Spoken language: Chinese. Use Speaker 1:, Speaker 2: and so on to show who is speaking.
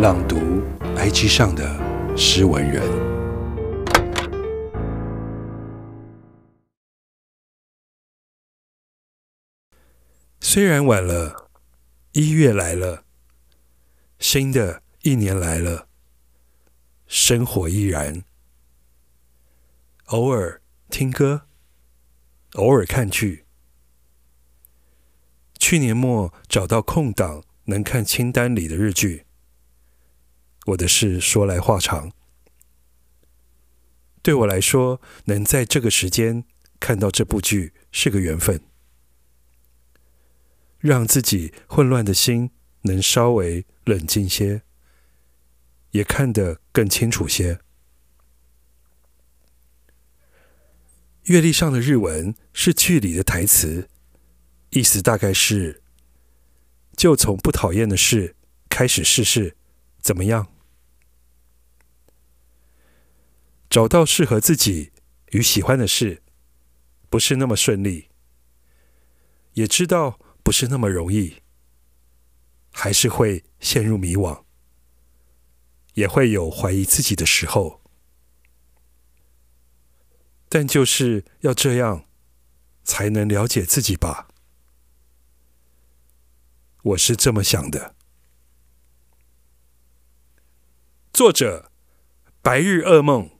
Speaker 1: 朗读 IG 上的诗文人。虽然晚了，一月来了，新的一年来了，生活依然。偶尔听歌，偶尔看剧。去年末找到空档，能看清单里的日剧。我的事说来话长。对我来说，能在这个时间看到这部剧是个缘分，让自己混乱的心能稍微冷静些，也看得更清楚些。阅历上的日文是剧里的台词。意思大概是，就从不讨厌的事开始试试，怎么样？找到适合自己与喜欢的事，不是那么顺利，也知道不是那么容易，还是会陷入迷惘，也会有怀疑自己的时候，但就是要这样，才能了解自己吧。我是这么想的。作者：白日噩梦。